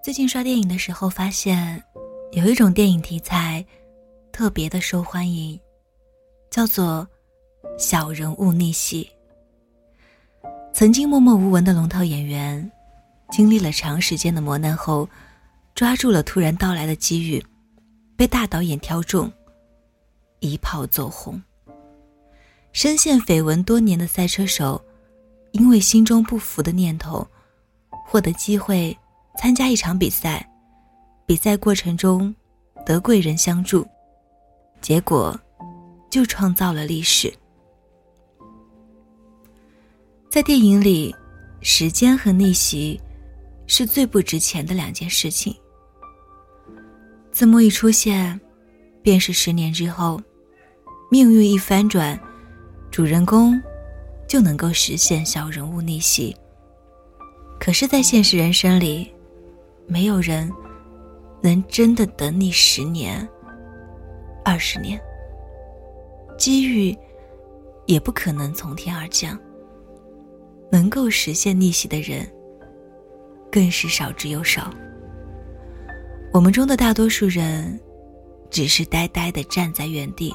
最近刷电影的时候发现，有一种电影题材特别的受欢迎，叫做小人物逆袭。曾经默默无闻的龙套演员，经历了长时间的磨难后，抓住了突然到来的机遇，被大导演挑中，一炮走红。深陷绯闻多年的赛车手，因为心中不服的念头，获得机会参加一场比赛。比赛过程中，得贵人相助，结果就创造了历史。在电影里，时间和逆袭是最不值钱的两件事情。字幕一出现，便是十年之后，命运一翻转，主人公就能够实现小人物逆袭。可是，在现实人生里，没有人能真的等你十年、二十年，机遇也不可能从天而降。能够实现逆袭的人，更是少之又少。我们中的大多数人，只是呆呆的站在原地，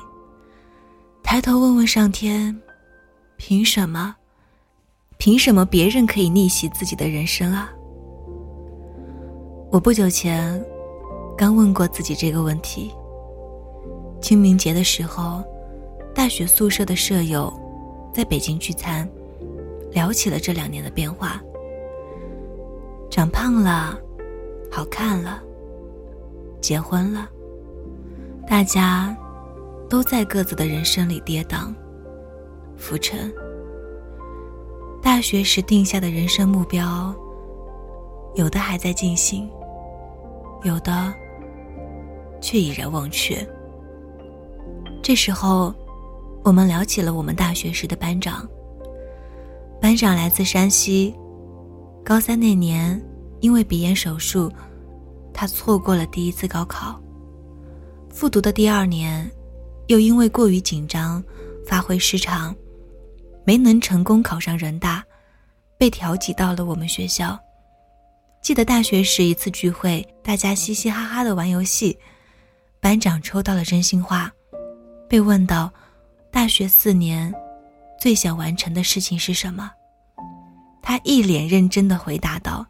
抬头问问上天：凭什么？凭什么别人可以逆袭自己的人生啊？我不久前刚问过自己这个问题。清明节的时候，大学宿舍的舍友在北京聚餐。聊起了这两年的变化，长胖了，好看了，结婚了，大家都在各自的人生里跌宕、浮沉。大学时定下的人生目标，有的还在进行，有的却已然忘却。这时候，我们聊起了我们大学时的班长。班长来自山西，高三那年因为鼻炎手术，他错过了第一次高考。复读的第二年，又因为过于紧张，发挥失常，没能成功考上人大，被调剂到了我们学校。记得大学时一次聚会，大家嘻嘻哈哈的玩游戏，班长抽到了真心话，被问到大学四年。最想完成的事情是什么？他一脸认真的回答道：“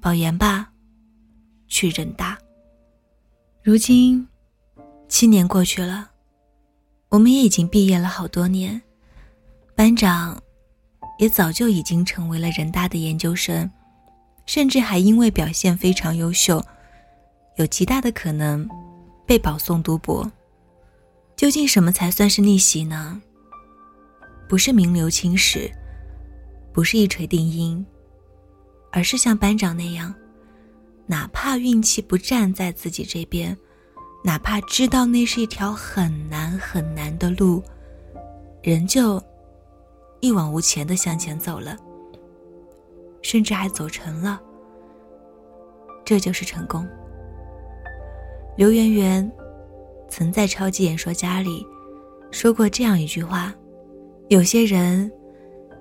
保研吧，去人大。”如今，七年过去了，我们也已经毕业了好多年，班长也早就已经成为了人大的研究生，甚至还因为表现非常优秀，有极大的可能被保送读博。究竟什么才算是逆袭呢？不是名留青史，不是一锤定音，而是像班长那样，哪怕运气不站在自己这边，哪怕知道那是一条很难很难的路，仍旧一往无前的向前走了，甚至还走成了。这就是成功。刘媛媛曾在《超级演说家》里说过这样一句话。有些人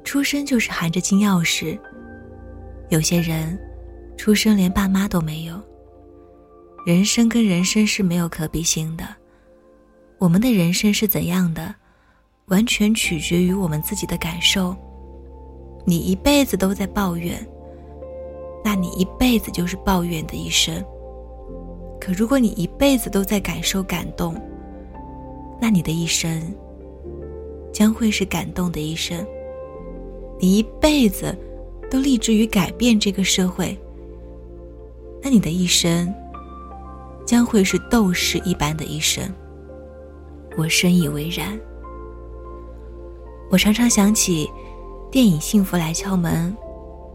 出生就是含着金钥匙，有些人出生连爸妈都没有。人生跟人生是没有可比性的，我们的人生是怎样的，完全取决于我们自己的感受。你一辈子都在抱怨，那你一辈子就是抱怨的一生。可如果你一辈子都在感受感动，那你的一生。将会是感动的一生。你一辈子都立志于改变这个社会，那你的一生将会是斗士一般的一生。我深以为然。我常常想起电影《幸福来敲门》，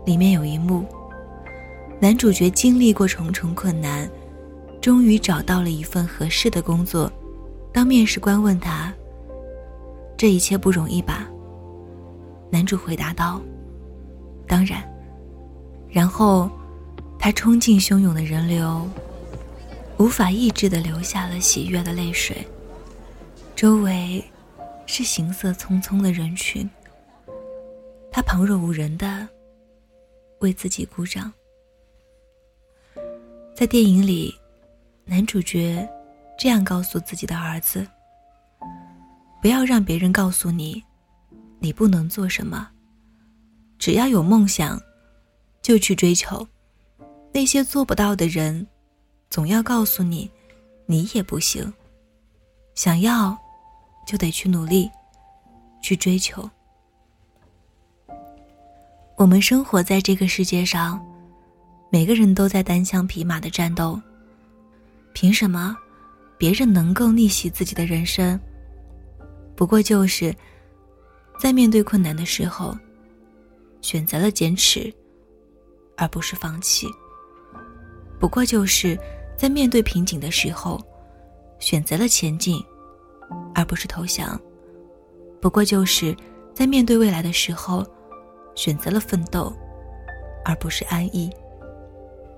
里面有一幕，男主角经历过重重困难，终于找到了一份合适的工作。当面试官问他。这一切不容易吧？男主回答道：“当然。”然后，他冲进汹涌的人流，无法抑制的流下了喜悦的泪水。周围是行色匆匆的人群，他旁若无人的为自己鼓掌。在电影里，男主角这样告诉自己的儿子：“不要让别人告诉你，你不能做什么。只要有梦想，就去追求。那些做不到的人，总要告诉你，你也不行。想要，就得去努力，去追求。我们生活在这个世界上。”每个人都在单枪匹马的战斗。凭什么，别人能够逆袭自己的人生？不过就是在面对困难的时候，选择了坚持，而不是放弃。不过就是在面对瓶颈的时候，选择了前进，而不是投降。不过就是在面对未来的时候，选择了奋斗，而不是安逸。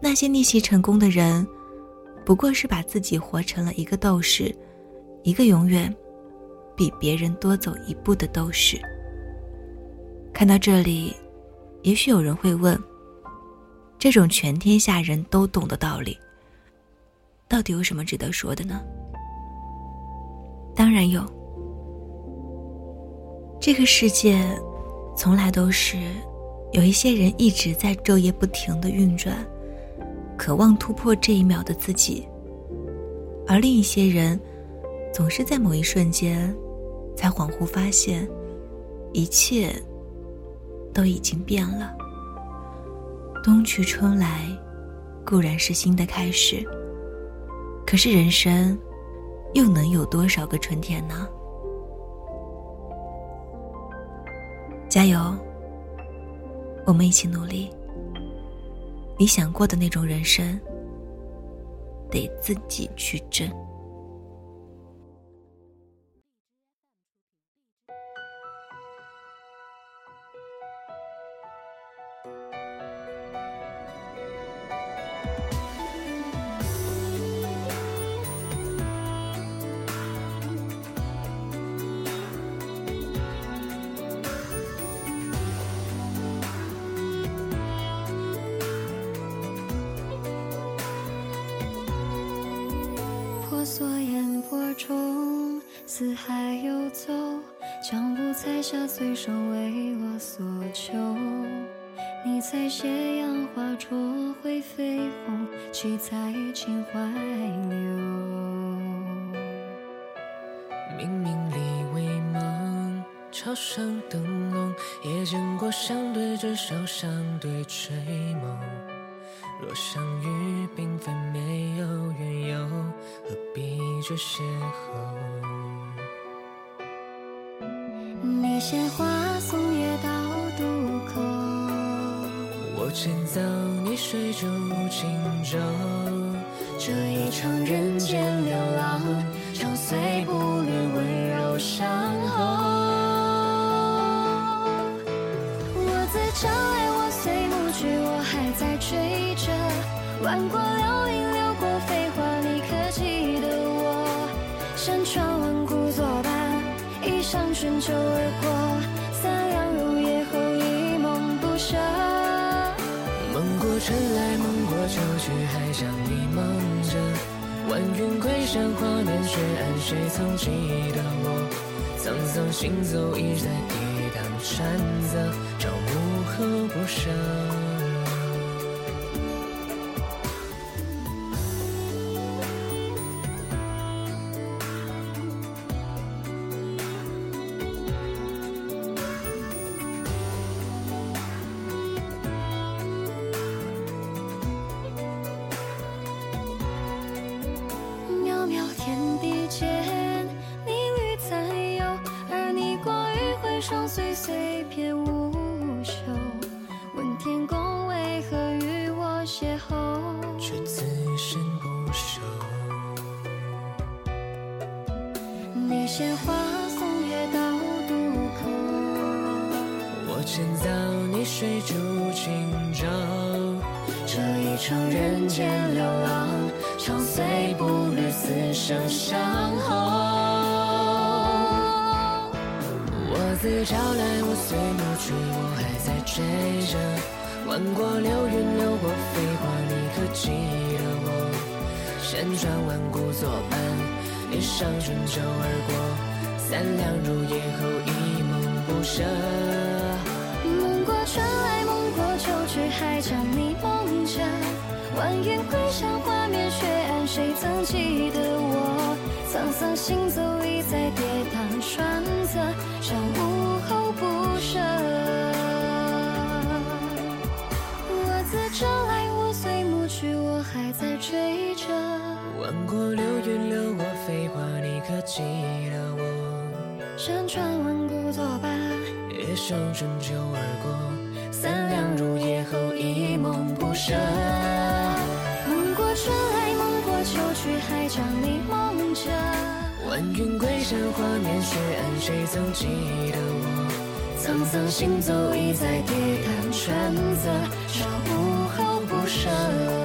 那些逆袭成功的人，不过是把自己活成了一个斗士，一个永远比别人多走一步的斗士。看到这里，也许有人会问：这种全天下人都懂的道理，到底有什么值得说的呢？当然有。这个世界，从来都是有一些人一直在昼夜不停的运转。渴望突破这一秒的自己，而另一些人，总是在某一瞬间，才恍惚发现，一切都已经变了。冬去春来，固然是新的开始，可是人生，又能有多少个春天呢？加油，我们一起努力。你想过的那种人生，得自己去争争。四海游走，将五彩霞随手为我所求。你在斜阳花灼灰飞红，七彩情怀流。明明里微梦，桥上灯笼，也见过相对，至少相对垂眸。若相遇并非没有缘由，何必这邂逅？你献花送月到渡口，我牵走你水中轻舟。这一场人间流浪，长随步履温柔伤后。挽过流萤，流过飞花，你可记得我？山川万古作伴。一晌春秋而过，三两入夜后一梦不舍。梦过春来，梦过秋去，还将你梦着。万云归山，画面雪岸，谁曾记得我？沧桑行走，一再抵挡山泽，朝暮后不舍。岁岁片无休，问天公为何与我邂逅，却此生不休。你献花送月到渡口，我牵走你水煮轻舟。这一场人间流浪，长随步履，此生相候。自朝来，我随暮去，我还在追着。挽过流云，流过飞花，你可记得我？山川万古作伴，一上春秋而过，三两入夜后，一梦不舍。梦过春来，梦过秋去，还将你梦着。晚云归乡，画面雪暗，谁曾记得我？沧桑行走，一再跌宕川泽，我自找来，我随暮去，我还在追着。挽过流云，流过飞花，你可记得我？山川万古作伴，夜上春秋而过，三两入夜后，一梦不舍。梦过春来，梦过秋去，还将你梦着。晚云归山，花面雪暗，谁曾记得我？沧桑行走，一再跌宕川泽，舍。